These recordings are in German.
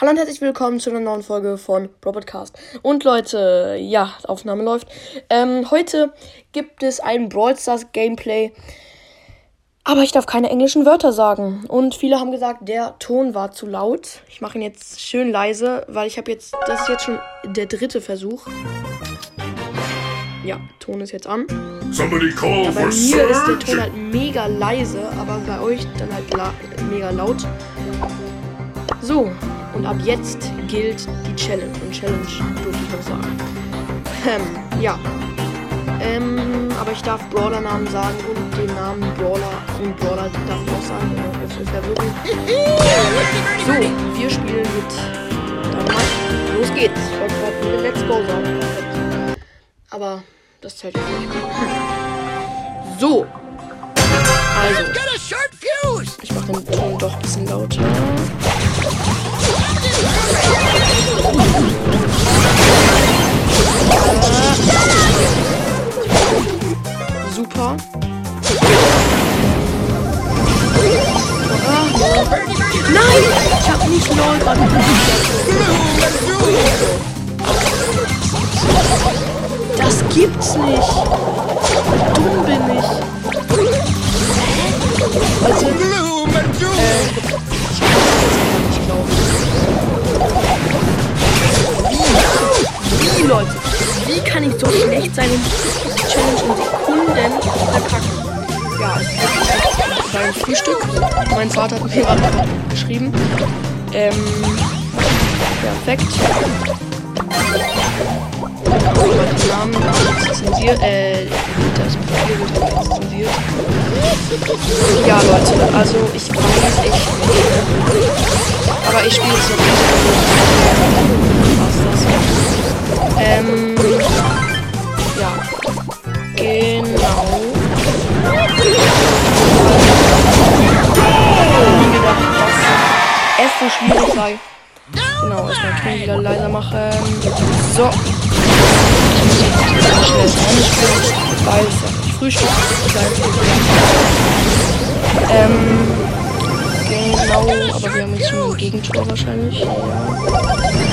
Hallo und herzlich willkommen zu einer neuen Folge von Robotcast. Und Leute, ja, Aufnahme läuft. Ähm, heute gibt es ein Brawl Stars Gameplay. Aber ich darf keine englischen Wörter sagen. Und viele haben gesagt, der Ton war zu laut. Ich mache ihn jetzt schön leise, weil ich habe jetzt, das ist jetzt schon der dritte Versuch. Ja, Ton ist jetzt an. Somebody call Ja, bei mir ist der Ton halt mega leise, aber bei euch dann halt la mega laut. So, und ab jetzt gilt die Challenge. Und Challenge durfte ich noch sagen. Ähm, ja. Ähm, aber ich darf Brawler-Namen sagen und den Namen Brawler und Brawler darf ich auch sagen. Das ist Verwirrung. So, wir spielen mit Dynamite. Los geht's. Ich wollte Let's Go sagen. Aber das zählt jetzt nicht. So. Also, ich mache den Ton doch ein bisschen lauter. Super. Ah, Nein! Ich hab nicht LOL gerade Das gibt's nicht! Dumm bin ich! Also, Gloom Leute? Wie kann ich so schlecht sein und die Challenge in Sekunden verkacken? Ja, es ist beim Frühstück. Mein Vater hat mir gerade geschrieben. Ähm, perfekt. Den Namen wird zensiert, äh, das Profil wird jetzt zensiert. Ja, Leute, also ich weiß echt nicht. Aber ich spiele es noch nicht. Ähm. Ja. Genau. Nie gedacht, dass es so schwierig sei. Genau, erstmal Ton wieder leiser machen. So. Ich schnell das Ende spielen, weil es ja Frühstück. Ähm. Genau, aber wir haben jetzt nur ein Gegentor wahrscheinlich. Ja.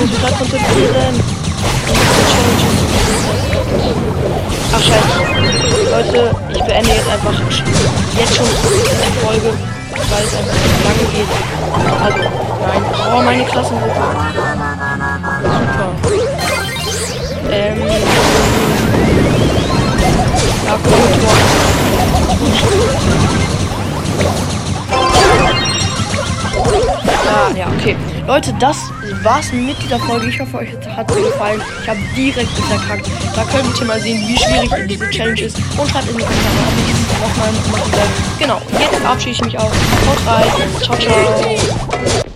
Muss mich gerade konzentrieren. Ach scheiße. Leute, ich beende jetzt einfach jetzt schon die Folge, weil es einfach zu lange geht. Also, nein. Oh, meine Klassengruppe. Super. Ähm. Ja, gut, Ah, ja, okay. Leute, das war's mit dieser Folge. Ich hoffe, euch hat sie gefallen. Ich habe direkt verkackt. Da könnt ihr mal sehen, wie schwierig diese Challenge ist. Und schreibt in die Kommentare, ob ich es nochmal machen soll. Genau, jetzt verabschiede ich mich auch. Haut rein. Ciao, ciao.